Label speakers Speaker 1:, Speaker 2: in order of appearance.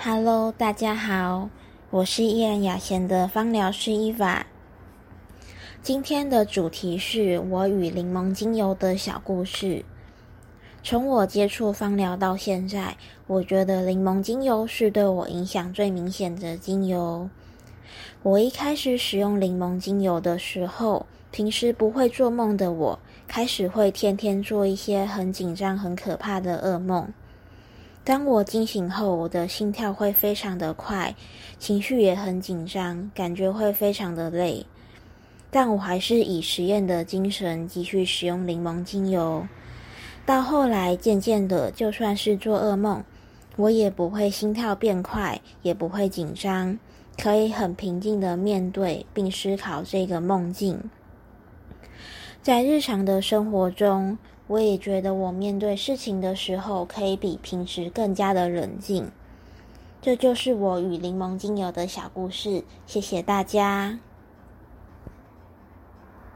Speaker 1: Hello，大家好，我是依然雅贤的芳疗师伊娃。今天的主题是我与柠檬精油的小故事。从我接触芳疗到现在，我觉得柠檬精油是对我影响最明显的精油。我一开始使用柠檬精油的时候，平时不会做梦的我，开始会天天做一些很紧张、很可怕的噩梦。当我惊醒后，我的心跳会非常的快，情绪也很紧张，感觉会非常的累。但我还是以实验的精神继续使用柠檬精油。到后来，渐渐的，就算是做噩梦，我也不会心跳变快，也不会紧张，可以很平静的面对并思考这个梦境。在日常的生活中。我也觉得，我面对事情的时候，可以比平时更加的冷静。这就是我与柠檬精油的小故事。谢谢大家。